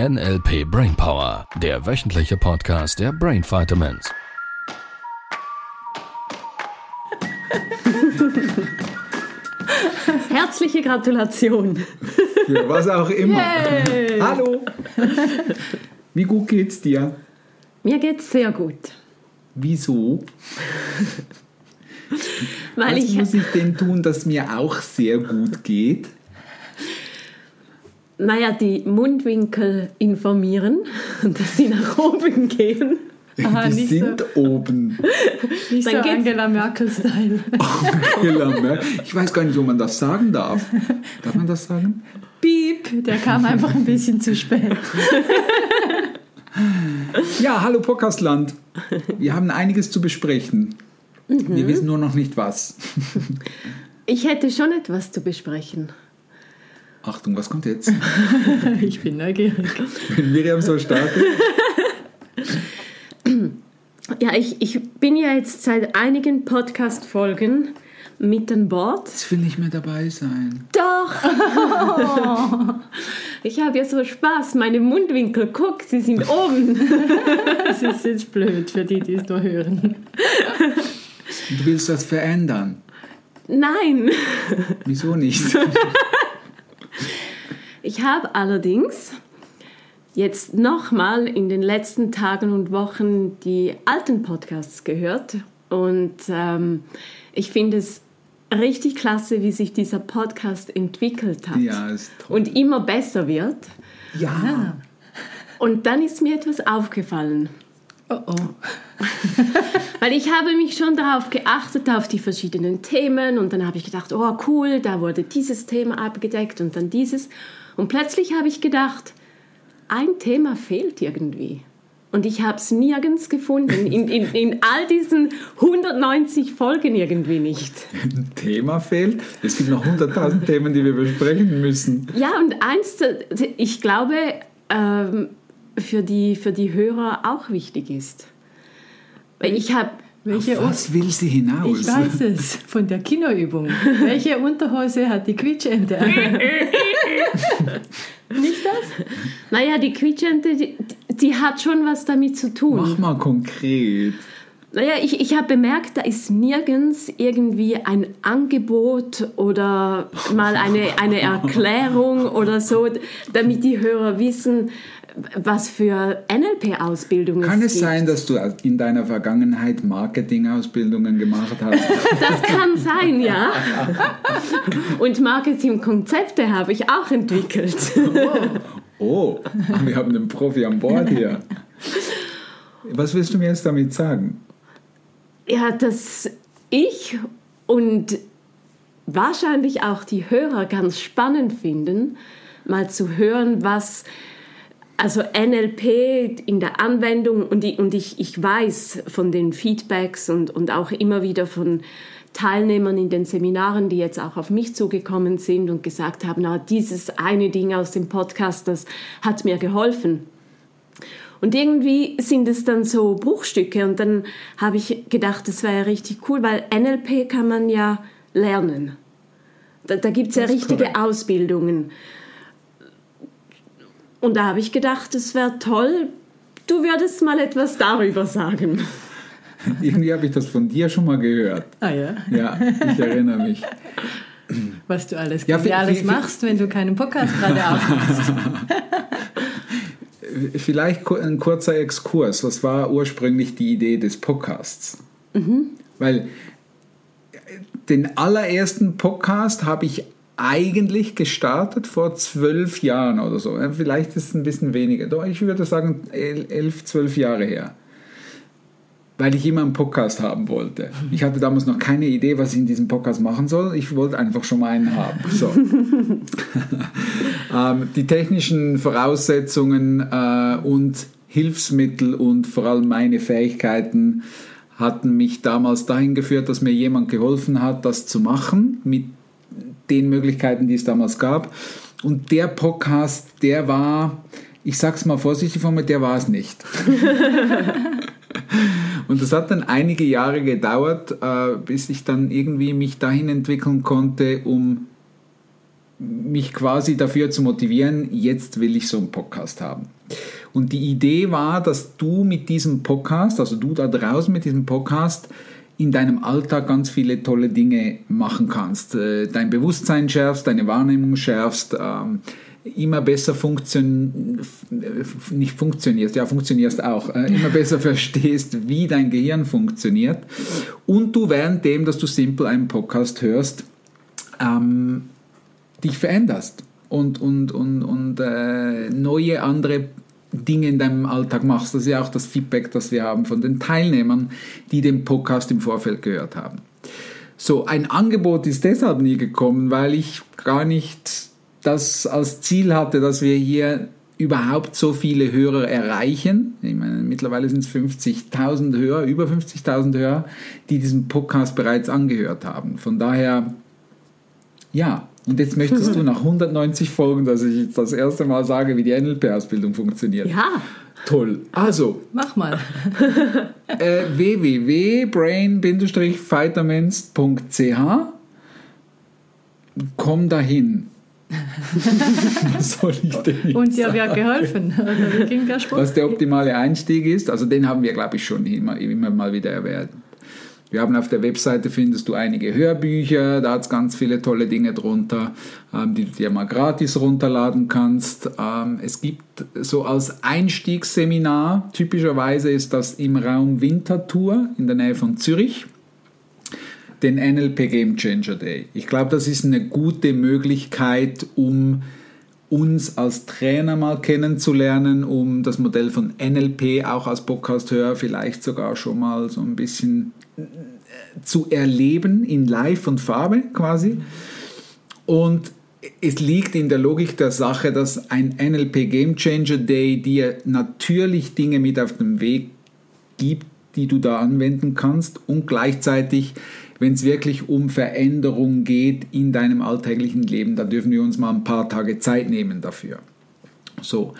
NLP Brainpower, der wöchentliche Podcast der Brain Vitamins. Herzliche Gratulation. Für was auch immer. Yay. Hallo. Wie gut geht's dir? Mir geht's sehr gut, Wieso? weil was ich muss ich denn tun, dass mir auch sehr gut geht? Naja, die Mundwinkel informieren, dass sie nach oben gehen. Aha, Die nicht sind oben. Nicht Dann so geht's- Angela Merkel-Style. Angela Merkel. Ich weiß gar nicht, ob man das sagen darf. Darf man das sagen? Piep, der kam einfach ein bisschen zu spät. Ja, hallo Podcastland. Wir haben einiges zu besprechen. Mhm. Wir wissen nur noch nicht was. Ich hätte schon etwas zu besprechen. Achtung, was kommt jetzt? Ich bin neugierig. Wenn Miriam so startet. Ja, ich, ich bin ja jetzt seit einigen Podcast-Folgen mit an Bord. Jetzt will nicht mehr dabei sein. Doch! Ich habe ja so Spaß. Meine Mundwinkel, guck, sie sind oben. Das ist jetzt blöd für die, die es nur hören. Du willst das verändern. Nein! Wieso nicht? Ich habe allerdings jetzt nochmal in den letzten Tagen und Wochen die alten Podcasts gehört und ähm, ich finde es richtig klasse, wie sich dieser Podcast entwickelt hat Ja, ist toll. und immer besser wird. Ja. Und dann ist mir etwas aufgefallen. Oh oh. Weil ich habe mich schon darauf geachtet, auf die verschiedenen Themen und dann habe ich gedacht, oh cool, da wurde dieses Thema abgedeckt und dann dieses. Und plötzlich habe ich gedacht, ein Thema fehlt irgendwie. Und ich habe es nirgends gefunden, in, in, in all diesen 190 Folgen irgendwie nicht. Ein Thema fehlt. Es gibt noch 100.000 Themen, die wir besprechen müssen. Ja, und eins, ich glaube, ähm, für, die, für die Hörer auch wichtig ist. Weil ich habe Welche Auf was will sie hinaus? Ich weiß es, von der Kinoübung. Welche Unterhose hat die Quietschente? Das? Naja, die Quietschente, die, die hat schon was damit zu tun. Mach mal konkret. Naja, ich, ich habe bemerkt, da ist nirgends irgendwie ein Angebot oder mal eine, eine Erklärung oder so, damit die Hörer wissen, was für NLP-Ausbildung es Kann es gibt. sein, dass du in deiner Vergangenheit Marketingausbildungen gemacht hast? Das kann sein, ja. Und Marketingkonzepte habe ich auch entwickelt. Oh, wir haben einen Profi an Bord hier. Was willst du mir jetzt damit sagen? Ja, dass ich und wahrscheinlich auch die Hörer ganz spannend finden, mal zu hören, was also NLP in der Anwendung und, ich, und ich, ich weiß von den Feedbacks und, und auch immer wieder von Teilnehmern in den Seminaren, die jetzt auch auf mich zugekommen sind und gesagt haben, na, dieses eine Ding aus dem Podcast, das hat mir geholfen. Und irgendwie sind es dann so Bruchstücke und dann habe ich gedacht, das wäre ja richtig cool, weil NLP kann man ja lernen. Da, da gibt es ja richtige korrekt. Ausbildungen. Und da habe ich gedacht, es wäre toll, du würdest mal etwas darüber sagen. Irgendwie habe ich das von dir schon mal gehört. Ah ja, Ja, ich erinnere mich. was du alles Ja, Geniales machst, wenn du keinen Podcast gerade aufmachst. Vielleicht ein kurzer Exkurs. Was war ursprünglich die Idee des Podcasts? Weil äh, den allerersten Podcast habe ich eigentlich gestartet vor zwölf Jahren oder so. Vielleicht ist es ein bisschen weniger. Doch, ich würde sagen el- elf, zwölf Jahre her. Weil ich immer einen Podcast haben wollte. Ich hatte damals noch keine Idee, was ich in diesem Podcast machen soll. Ich wollte einfach schon mal einen haben. So. ähm, die technischen Voraussetzungen äh, und Hilfsmittel und vor allem meine Fähigkeiten hatten mich damals dahin geführt, dass mir jemand geholfen hat, das zu machen mit den Möglichkeiten, die es damals gab. Und der Podcast, der war, ich sag's mal vorsichtig formuliert, der war es nicht. Und das hat dann einige Jahre gedauert, äh, bis ich dann irgendwie mich dahin entwickeln konnte, um mich quasi dafür zu motivieren, jetzt will ich so einen Podcast haben. Und die Idee war, dass du mit diesem Podcast, also du da draußen mit diesem Podcast, in deinem Alltag ganz viele tolle Dinge machen kannst. Äh, dein Bewusstsein schärfst, deine Wahrnehmung schärfst, ähm, immer besser funktion nicht funktionierst, ja funktionierst auch, äh, immer besser verstehst, wie dein Gehirn funktioniert und du währenddem, dass du simpel einen Podcast hörst, ähm, dich veränderst und, und, und, und äh, neue andere Dinge in deinem Alltag machst. Das ist ja auch das Feedback, das wir haben von den Teilnehmern, die den Podcast im Vorfeld gehört haben. So, ein Angebot ist deshalb nie gekommen, weil ich gar nicht das als Ziel hatte, dass wir hier überhaupt so viele Hörer erreichen. Ich meine, mittlerweile sind es 50.000 Hörer, über 50.000 Hörer, die diesen Podcast bereits angehört haben. Von daher, ja, und jetzt möchtest du nach 190 Folgen, dass ich jetzt das erste Mal sage, wie die NLP-Ausbildung funktioniert. Ja. Toll. Also. Mach mal. äh, www.brain-vitamins.ch Komm dahin. Was soll ich denn jetzt Und dir wird geholfen. Also, ging der Was der optimale Einstieg ist, also den haben wir, glaube ich, schon immer, immer mal wieder erwähnt. Wir haben auf der Webseite findest du einige Hörbücher, da hat es ganz viele tolle Dinge drunter, ähm, die du dir mal gratis runterladen kannst. Ähm, es gibt so als Einstiegsseminar, typischerweise ist das im Raum Winterthur in der Nähe von Zürich, den NLP Game Changer Day. Ich glaube, das ist eine gute Möglichkeit, um uns als Trainer mal kennenzulernen, um das Modell von NLP auch als Podcast-Hörer vielleicht sogar schon mal so ein bisschen zu erleben in Live und Farbe quasi. Und es liegt in der Logik der Sache, dass ein NLP Game Changer Day dir natürlich Dinge mit auf den Weg gibt, die du da anwenden kannst und gleichzeitig, wenn es wirklich um Veränderung geht in deinem alltäglichen Leben, da dürfen wir uns mal ein paar Tage Zeit nehmen dafür. So,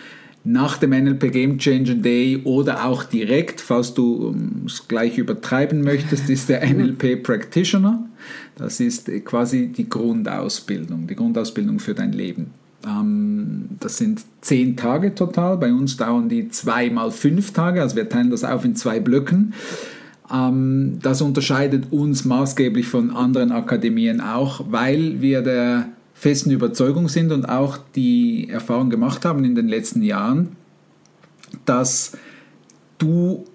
nach dem NLP Game Changer Day oder auch direkt, falls du es gleich übertreiben möchtest, ist der NLP Practitioner. Das ist quasi die Grundausbildung, die Grundausbildung für dein Leben. Ähm, das sind zehn Tage total. Bei uns dauern die zwei mal fünf Tage, also wir teilen das auf in zwei Blöcken. Ähm, das unterscheidet uns maßgeblich von anderen Akademien auch, weil wir der festen Überzeugung sind und auch die Erfahrung gemacht haben in den letzten Jahren, dass du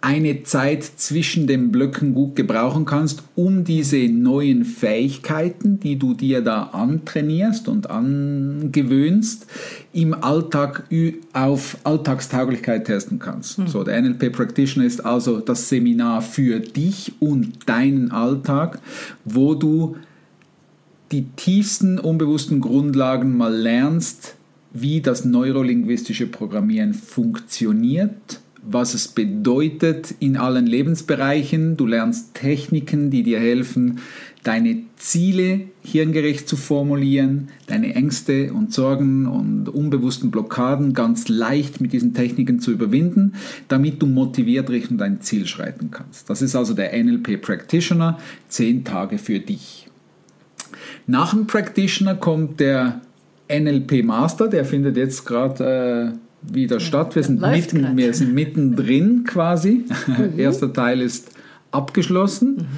eine Zeit zwischen den Blöcken gut gebrauchen kannst, um diese neuen Fähigkeiten, die du dir da antrainierst und angewöhnst, im Alltag auf Alltagstauglichkeit testen kannst. Mhm. So, der NLP Practitioner ist also das Seminar für dich und deinen Alltag, wo du die tiefsten unbewussten Grundlagen mal lernst, wie das neurolinguistische Programmieren funktioniert, was es bedeutet in allen Lebensbereichen. Du lernst Techniken, die dir helfen, deine Ziele hirngerecht zu formulieren, deine Ängste und Sorgen und unbewussten Blockaden ganz leicht mit diesen Techniken zu überwinden, damit du motiviert Richtung dein Ziel schreiten kannst. Das ist also der NLP Practitioner, 10 Tage für dich. Nach dem Practitioner kommt der NLP Master, der findet jetzt gerade äh, wieder ja, statt. Wir sind, mitten, wir sind mittendrin quasi. Mhm. Erster Teil ist abgeschlossen.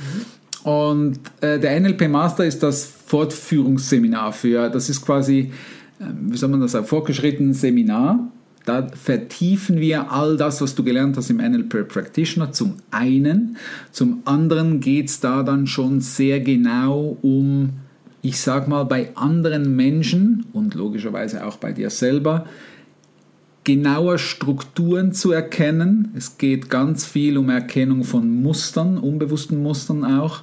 Mhm. Und äh, der NLP Master ist das Fortführungsseminar für, das ist quasi, äh, wie soll man das sagen, vorgeschrittenes Seminar. Da vertiefen wir all das, was du gelernt hast im NLP Practitioner zum einen. Zum anderen geht es da dann schon sehr genau um ich sag mal, bei anderen Menschen und logischerweise auch bei dir selber genauer Strukturen zu erkennen. Es geht ganz viel um Erkennung von Mustern, unbewussten Mustern auch.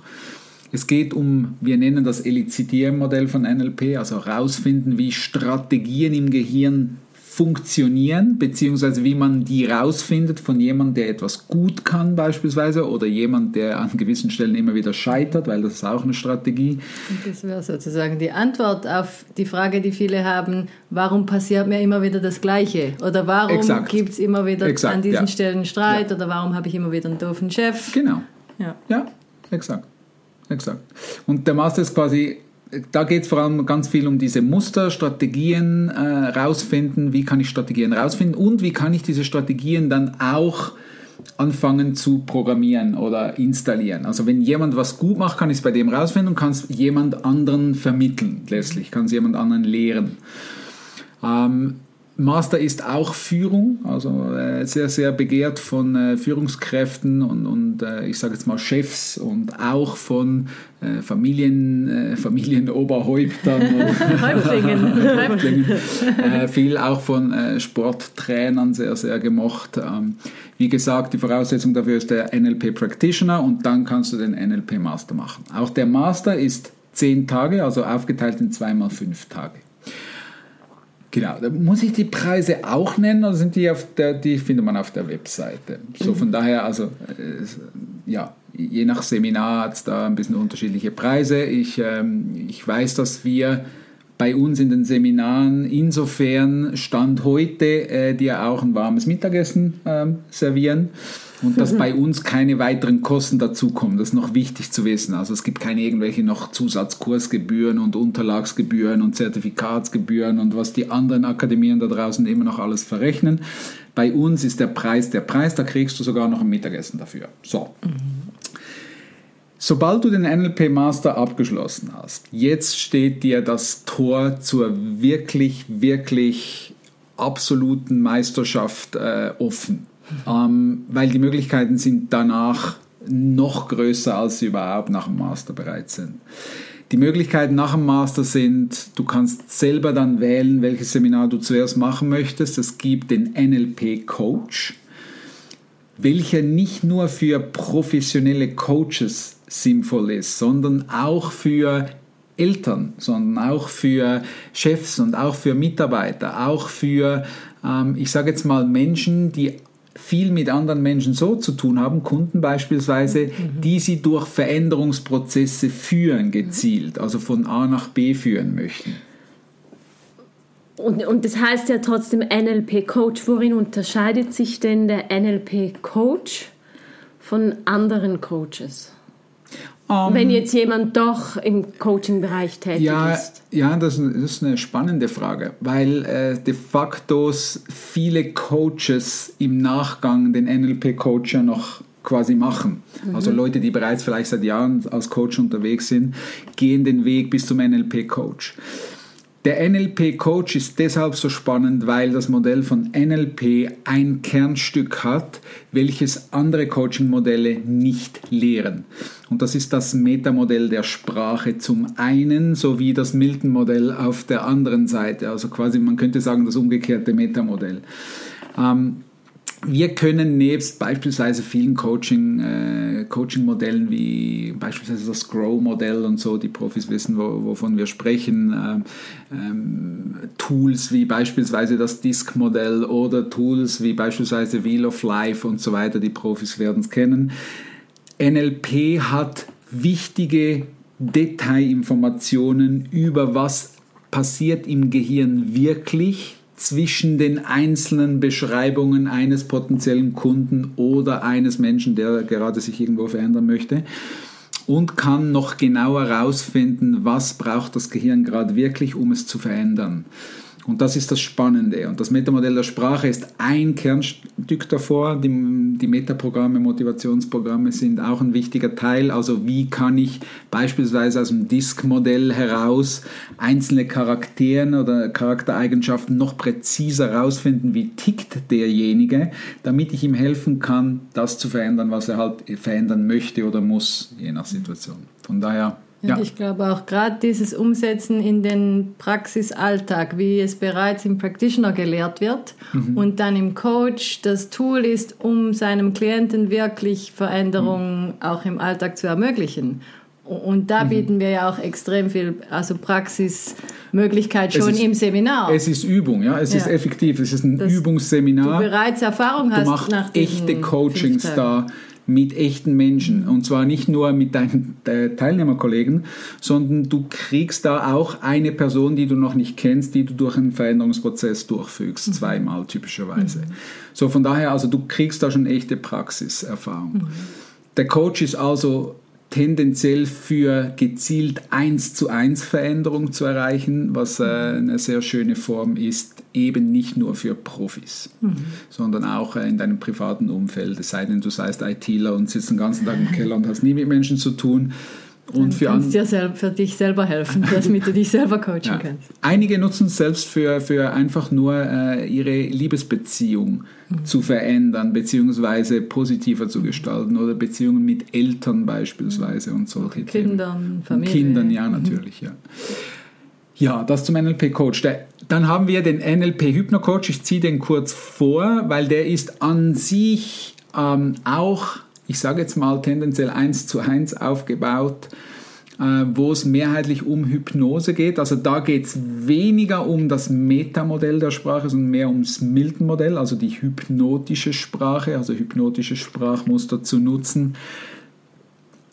Es geht um, wir nennen das Elizitiermodell von NLP, also herausfinden, wie Strategien im Gehirn funktionieren, beziehungsweise wie man die rausfindet von jemandem, der etwas gut kann beispielsweise oder jemand, der an gewissen Stellen immer wieder scheitert, weil das ist auch eine Strategie. Und das wäre sozusagen die Antwort auf die Frage, die viele haben, warum passiert mir immer wieder das Gleiche? Oder warum gibt es immer wieder exakt, an diesen ja. Stellen Streit? Ja. Oder warum habe ich immer wieder einen doofen Chef? Genau. Ja, ja exakt. exakt. Und der Master ist quasi da geht es vor allem ganz viel um diese Muster, Strategien äh, rausfinden. Wie kann ich Strategien rausfinden und wie kann ich diese Strategien dann auch anfangen zu programmieren oder installieren. Also wenn jemand was gut macht, kann ich es bei dem rausfinden und kann es jemand anderen vermitteln letztlich, kann es jemand anderen lehren. Ähm, Master ist auch Führung, also äh, sehr, sehr begehrt von äh, Führungskräften und, und äh, ich sage jetzt mal Chefs und auch von äh, Familien, äh, Familienoberhäuptern. Häuptlingen. Häuptlingen. Äh, viel auch von Sporttrainern sehr, sehr gemocht. Ähm, wie gesagt, die Voraussetzung dafür ist der NLP Practitioner und dann kannst du den NLP Master machen. Auch der Master ist zehn Tage, also aufgeteilt in zweimal fünf Tage. Genau, muss ich die Preise auch nennen oder sind die auf der, die findet man auf der Webseite. So von daher, also äh, ja, je nach Seminar hat es da ein bisschen unterschiedliche Preise. Ich, ähm, ich weiß, dass wir bei uns in den Seminaren insofern Stand heute äh, dir auch ein warmes Mittagessen ähm, servieren und dass bei uns keine weiteren Kosten dazukommen. Das ist noch wichtig zu wissen. Also es gibt keine irgendwelche noch Zusatzkursgebühren und Unterlagsgebühren und Zertifikatsgebühren und was die anderen Akademien da draußen immer noch alles verrechnen. Bei uns ist der Preis der Preis, da kriegst du sogar noch ein Mittagessen dafür. So. Sobald du den NLP Master abgeschlossen hast, jetzt steht dir das Tor zur wirklich, wirklich absoluten Meisterschaft äh, offen ähm, weil die Möglichkeiten sind danach noch größer, als sie überhaupt nach dem Master bereit sind. Die Möglichkeiten nach dem Master sind, du kannst selber dann wählen, welches Seminar du zuerst machen möchtest. Es gibt den NLP Coach, welcher nicht nur für professionelle Coaches sinnvoll ist, sondern auch für Eltern, sondern auch für Chefs und auch für Mitarbeiter, auch für, ähm, ich sage jetzt mal, Menschen, die viel mit anderen Menschen so zu tun haben, Kunden beispielsweise, mhm. die sie durch Veränderungsprozesse führen, gezielt, also von A nach B führen möchten. Und, und das heißt ja trotzdem NLP-Coach. Worin unterscheidet sich denn der NLP-Coach von anderen Coaches? Um, Wenn jetzt jemand doch im Coaching-Bereich tätig ja, ist. Ja, das, das, ist eine spannende Frage, weil äh, de facto viele Coaches im Nachgang den NLP-Coach ja noch quasi machen. Mhm. Also Leute, die bereits vielleicht seit Jahren als Coach unterwegs sind, gehen den Weg bis zum NLP-Coach. Der NLP-Coach ist deshalb so spannend, weil das Modell von NLP ein Kernstück hat, welches andere Coaching-Modelle nicht lehren. Und das ist das Metamodell der Sprache zum einen, sowie das Milton-Modell auf der anderen Seite. Also quasi, man könnte sagen, das umgekehrte Metamodell. Ähm, wir können nebst beispielsweise vielen Coaching, äh, Coaching-Modellen wie beispielsweise das Grow-Modell und so, die Profis wissen, wo, wovon wir sprechen, äh, ähm, Tools wie beispielsweise das Disk-Modell oder Tools wie beispielsweise Wheel of Life und so weiter, die Profis werden es kennen. NLP hat wichtige Detailinformationen über was passiert im Gehirn wirklich zwischen den einzelnen Beschreibungen eines potenziellen Kunden oder eines Menschen, der gerade sich irgendwo verändern möchte und kann noch genauer herausfinden, was braucht das Gehirn gerade wirklich, um es zu verändern. Und das ist das Spannende. Und das Metamodell der Sprache ist ein Kernstück davor. Die, die Metaprogramme, Motivationsprogramme sind auch ein wichtiger Teil. Also wie kann ich beispielsweise aus dem Disk-Modell heraus einzelne Charakteren oder Charaktereigenschaften noch präziser herausfinden, wie tickt derjenige, damit ich ihm helfen kann, das zu verändern, was er halt verändern möchte oder muss, je nach Situation. Von daher ja. ich glaube auch gerade dieses Umsetzen in den Praxisalltag, wie es bereits im Practitioner gelehrt wird mhm. und dann im Coach das Tool ist, um seinem Klienten wirklich Veränderungen mhm. auch im Alltag zu ermöglichen. Und da mhm. bieten wir ja auch extrem viel, also Praxismöglichkeit schon ist, im Seminar. Es ist Übung, ja, es ja. ist effektiv, es ist ein Dass Übungsseminar. Du bereits Erfahrung hast du machst echte Coachings da mit echten Menschen. Und zwar nicht nur mit deinen Teilnehmerkollegen, sondern du kriegst da auch eine Person, die du noch nicht kennst, die du durch einen Veränderungsprozess durchfügst, mhm. zweimal typischerweise. Mhm. So von daher, also du kriegst da schon echte Praxiserfahrung. Mhm. Der Coach ist also tendenziell für gezielt 1 zu 1 Veränderung zu erreichen, was äh, eine sehr schöne Form ist, eben nicht nur für Profis, mhm. sondern auch äh, in deinem privaten Umfeld, es sei denn, du seist ITler und sitzt den ganzen Tag im Keller und hast nie mit Menschen zu tun, und für, kannst dir selber, für dich selber helfen, damit du dich selber coachen ja. kannst. Einige nutzen es selbst für, für einfach nur äh, ihre Liebesbeziehung mhm. zu verändern, beziehungsweise positiver zu gestalten oder Beziehungen mit Eltern beispielsweise und solche Kindern, Themen. Familie. Kindern, ja, natürlich, mhm. ja. Ja, das zum NLP-Coach. Dann haben wir den NLP-Hypno-Coach. Ich ziehe den kurz vor, weil der ist an sich ähm, auch ich sage jetzt mal tendenziell eins zu eins aufgebaut, äh, wo es mehrheitlich um Hypnose geht. Also da geht es weniger um das Metamodell der Sprache, sondern mehr ums Milton-Modell, also die hypnotische Sprache, also hypnotische Sprachmuster zu nutzen.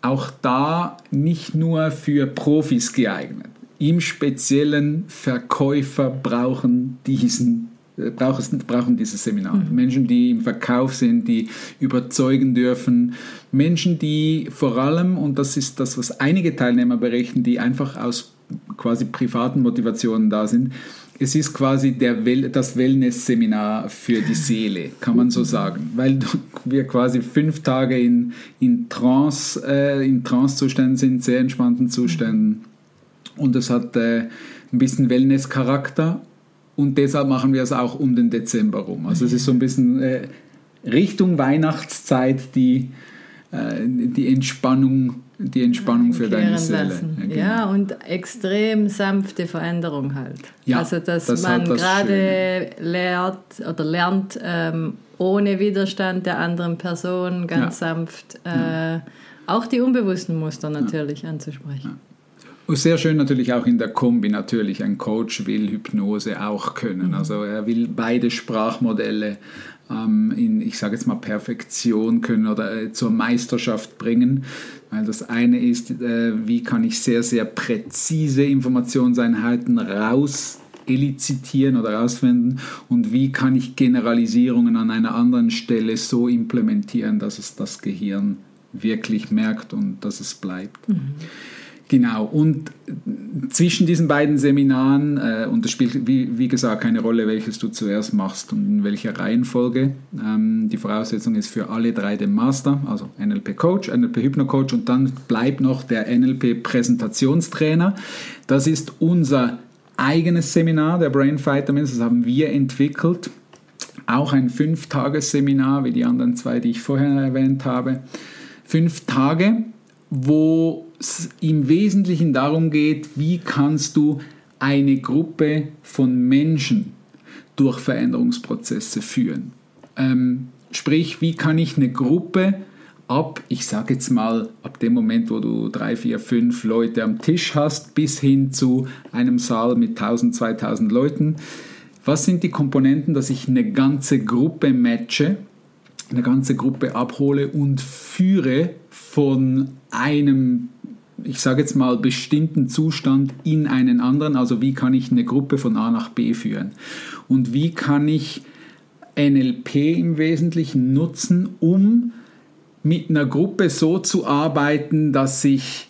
Auch da nicht nur für Profis geeignet. Im Speziellen Verkäufer brauchen diesen brauchen, brauchen dieses Seminar. Mhm. Menschen, die im Verkauf sind, die überzeugen dürfen. Menschen, die vor allem, und das ist das, was einige Teilnehmer berichten, die einfach aus quasi privaten Motivationen da sind, es ist quasi der well das Wellness-Seminar für die Seele, kann man so sagen, weil wir quasi fünf Tage in, in Trance, äh, in Trance-Zuständen sind, sehr entspannten Zuständen. Und es hat äh, ein bisschen Wellness-Charakter und deshalb machen wir es auch um den Dezember rum. Also es ist so ein bisschen äh, Richtung Weihnachtszeit die, äh, die Entspannung, die Entspannung für deine Seele. Ja, genau. ja, und extrem sanfte Veränderung halt. Ja, also dass das man gerade lernt oder lernt, ähm, ohne Widerstand der anderen Person ganz ja. sanft äh, auch die unbewussten Muster natürlich anzusprechen. Sehr schön natürlich auch in der Kombi natürlich. Ein Coach will Hypnose auch können. Mhm. Also er will beide Sprachmodelle ähm, in, ich sage jetzt mal, Perfektion können oder äh, zur Meisterschaft bringen. Weil das eine ist, äh, wie kann ich sehr, sehr präzise Informationseinheiten raus elizitieren oder rausfinden und wie kann ich Generalisierungen an einer anderen Stelle so implementieren, dass es das Gehirn wirklich merkt und dass es bleibt. Mhm. Genau, und zwischen diesen beiden Seminaren, äh, und das spielt wie, wie, gesagt keine Rolle, welches du zuerst machst und in welcher Reihenfolge, ähm, die Voraussetzung ist für alle drei den Master, also NLP Coach, NLP Hypno Coach und dann bleibt noch der NLP Präsentationstrainer. Das ist unser eigenes Seminar, der Brain Vitamins, das haben wir entwickelt. Auch ein Fünf-Tages-Seminar, wie die anderen zwei, die ich vorher erwähnt habe. Fünf Tage, wo es im Wesentlichen darum geht, wie kannst du eine Gruppe von Menschen durch Veränderungsprozesse führen. Ähm, sprich, wie kann ich eine Gruppe ab, ich sage jetzt mal, ab dem Moment, wo du drei, vier, fünf Leute am Tisch hast, bis hin zu einem Saal mit 1000, 2000 Leuten, was sind die Komponenten, dass ich eine ganze Gruppe matche, eine ganze Gruppe abhole und führe von einem ich sage jetzt mal, bestimmten Zustand in einen anderen. Also wie kann ich eine Gruppe von A nach B führen? Und wie kann ich NLP im Wesentlichen nutzen, um mit einer Gruppe so zu arbeiten, dass ich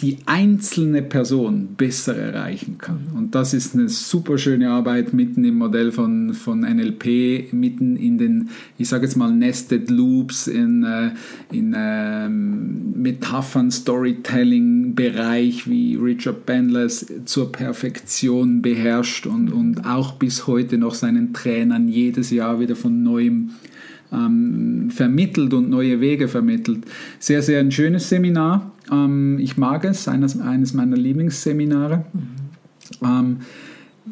die einzelne Person besser erreichen kann. Und das ist eine super schöne Arbeit mitten im Modell von, von NLP, mitten in den, ich sage jetzt mal, Nested Loops, in, äh, in ähm, Metaphern, Storytelling-Bereich, wie Richard Bandler zur Perfektion beherrscht und, und auch bis heute noch seinen Trainern jedes Jahr wieder von neuem ähm, vermittelt und neue Wege vermittelt. Sehr, sehr ein schönes Seminar. Ähm, ich mag es, eines, eines meiner Lieblingsseminare. Mhm. Ähm,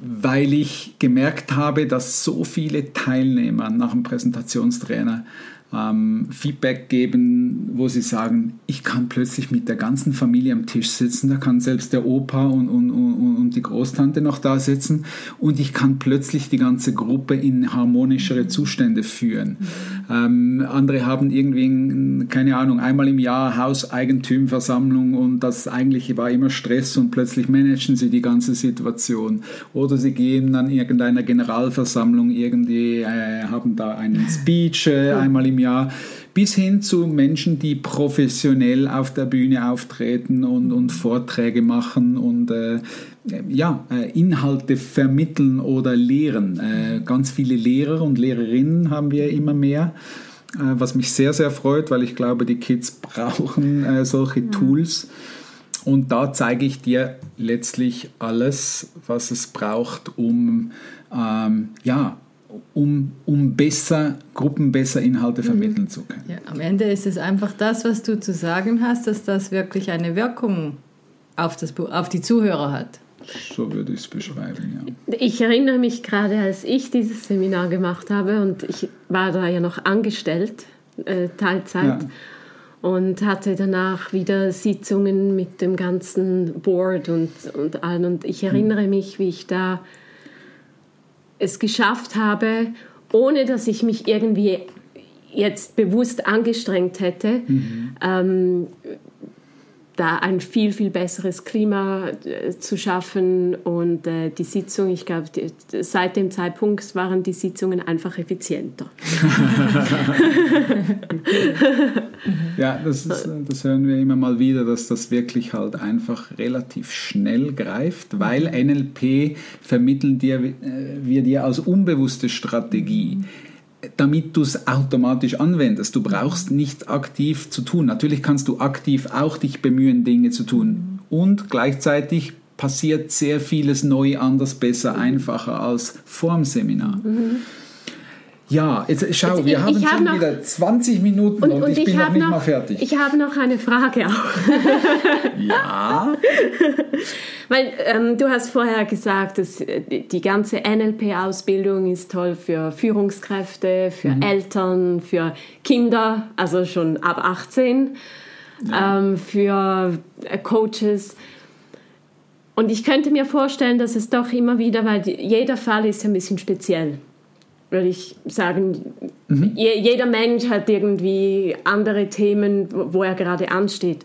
weil ich gemerkt habe, dass so viele Teilnehmer nach dem Präsentationstrainer ähm, Feedback geben, wo sie sagen, ich kann plötzlich mit der ganzen Familie am Tisch sitzen, da kann selbst der Opa und, und, und, und die Großtante noch da sitzen und ich kann plötzlich die ganze Gruppe in harmonischere Zustände führen. Ähm, andere haben irgendwie, keine Ahnung, einmal im Jahr Hauseigentümversammlung und das eigentlich war immer Stress und plötzlich managen sie die ganze Situation. Oder sie gehen an irgendeiner Generalversammlung irgendwie, äh, haben da einen Speech äh, einmal im Jahr, bis hin zu Menschen, die professionell auf der Bühne auftreten und, und Vorträge machen und äh, ja, äh, Inhalte vermitteln oder lehren. Äh, ganz viele Lehrer und Lehrerinnen haben wir immer mehr, äh, was mich sehr, sehr freut, weil ich glaube, die Kids brauchen äh, solche ja. Tools. Und da zeige ich dir letztlich alles, was es braucht, um ähm, ja, um, um besser, Gruppen besser Inhalte vermitteln mhm. zu können. Ja, am Ende ist es einfach das, was du zu sagen hast, dass das wirklich eine Wirkung auf, das, auf die Zuhörer hat. So würde ich es beschreiben, ja. Ich erinnere mich gerade, als ich dieses Seminar gemacht habe und ich war da ja noch angestellt, äh, Teilzeit. Ja. Und hatte danach wieder Sitzungen mit dem ganzen Board und, und allen. Und ich erinnere mich, wie ich da es geschafft habe, ohne dass ich mich irgendwie jetzt bewusst angestrengt hätte, mhm. ähm, da ein viel, viel besseres Klima äh, zu schaffen. Und äh, die Sitzung, ich glaube, seit dem Zeitpunkt waren die Sitzungen einfach effizienter. ja, das, ist, das hören wir immer mal wieder, dass das wirklich halt einfach relativ schnell greift, weil NLP vermitteln dir, äh, wir dir als unbewusste Strategie. Damit du es automatisch anwendest. Du brauchst nichts aktiv zu tun. Natürlich kannst du aktiv auch dich bemühen, Dinge zu tun. Und gleichzeitig passiert sehr vieles neu, anders, besser, einfacher als vor dem Seminar. Mhm. Ja, jetzt schau, jetzt, wir haben schon hab noch, wieder 20 Minuten und, und, und ich, ich, bin noch nicht noch, mal fertig. Ich habe noch eine Frage auch. ja. Weil ähm, du hast vorher gesagt, dass äh, die ganze NLP-Ausbildung ist toll für Führungskräfte, für mhm. Eltern, für Kinder, also schon ab 18, ja. ähm, für äh, Coaches. Und ich könnte mir vorstellen, dass es doch immer wieder, weil die, jeder Fall ist ein bisschen speziell würde ich sagen, mhm. jeder Mensch hat irgendwie andere Themen, wo er gerade ansteht.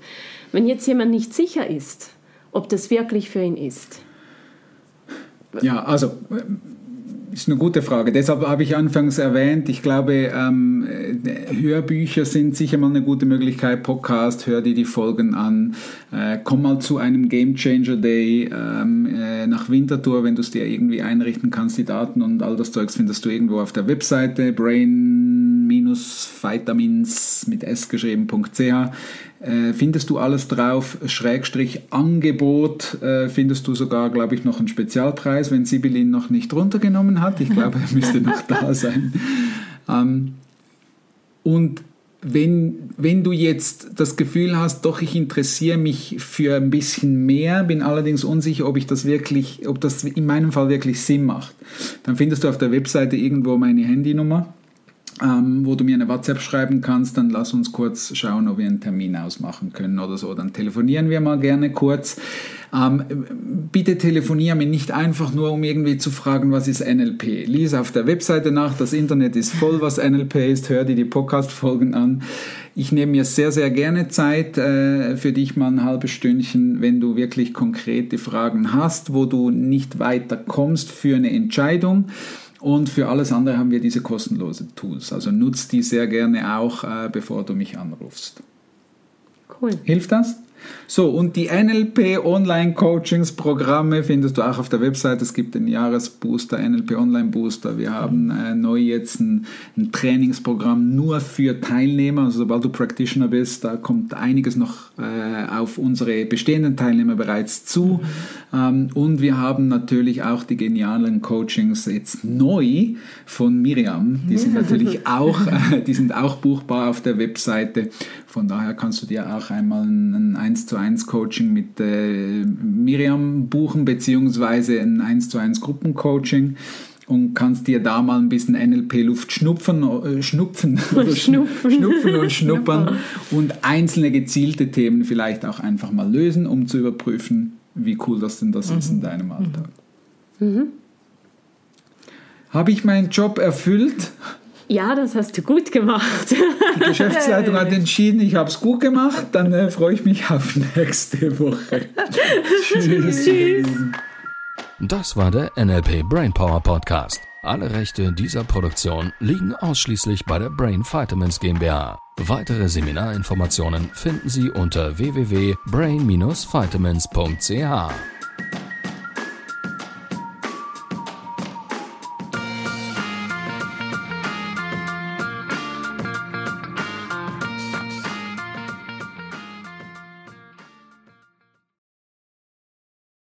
Wenn jetzt jemand nicht sicher ist, ob das wirklich für ihn ist. Ja, also ist eine gute Frage. Deshalb habe ich anfangs erwähnt, ich glaube, ähm, Hörbücher sind sicher mal eine gute Möglichkeit. Podcast, hör dir die Folgen an. Äh, komm mal zu einem Game Changer Day ähm, äh, nach Winterthur, wenn du es dir irgendwie einrichten kannst. Die Daten und all das Zeugs findest du irgendwo auf der Webseite brain-vitamins mit s geschrieben.ch äh, findest du alles drauf, Schrägstrich Angebot, äh, findest du sogar, glaube ich, noch einen Spezialpreis, wenn Sibyllin noch nicht runtergenommen hat. Ich glaube, er müsste noch da sein. Ähm, und wenn, wenn du jetzt das Gefühl hast, doch, ich interessiere mich für ein bisschen mehr, bin allerdings unsicher, ob ich das wirklich, ob das in meinem Fall wirklich Sinn macht, dann findest du auf der Webseite irgendwo meine Handynummer ähm, wo du mir eine WhatsApp schreiben kannst, dann lass uns kurz schauen, ob wir einen Termin ausmachen können oder so. Dann telefonieren wir mal gerne kurz. Ähm, bitte telefoniere mir nicht einfach nur, um irgendwie zu fragen, was ist NLP. Lies auf der Webseite nach, das Internet ist voll, was NLP ist, hör dir die Podcast-Folgen an. Ich nehme mir sehr, sehr gerne Zeit äh, für dich mal ein halbes Stündchen, wenn du wirklich konkrete Fragen hast, wo du nicht weiter kommst für eine Entscheidung. Und für alles andere haben wir diese kostenlosen Tools. Also nutzt die sehr gerne auch, äh, bevor du mich anrufst. Cool. Hilft das? So, und die NLP Online Coachings Programme findest du auch auf der Website. Es gibt den Jahresbooster, NLP Online Booster. Wir haben äh, neu jetzt ein, ein, Trainingsprogramm nur für Teilnehmer. Also sobald du Practitioner bist, da kommt einiges noch äh, auf unsere bestehenden Teilnehmer bereits zu. Ähm, und wir haben natürlich auch die genialen Coachings jetzt neu von Miriam. Die sind natürlich auch, äh, die sind auch buchbar auf der Webseite. Von daher kannst du dir auch einmal ein 1 zu 1 Coaching mit äh, Miriam buchen, beziehungsweise ein 1 zu 1 Gruppencoaching und kannst dir da mal ein bisschen NLP-Luft schnupfen, äh, schnupfen, und schnupfen. schnupfen und schnuppern und einzelne gezielte Themen vielleicht auch einfach mal lösen, um zu überprüfen, wie cool das denn das mhm. ist in deinem Alltag. Mhm. Habe ich meinen Job erfüllt? Ja, das hast du gut gemacht. Die Geschäftsleitung hat entschieden, ich habe es gut gemacht. Dann äh, freue ich mich auf nächste Woche. Tschüss. Tschüss. Das war der NLP Brainpower Podcast. Alle Rechte dieser Produktion liegen ausschließlich bei der Brain Vitamins GmbH. Weitere Seminarinformationen finden Sie unter www.brain-vitamins.ch.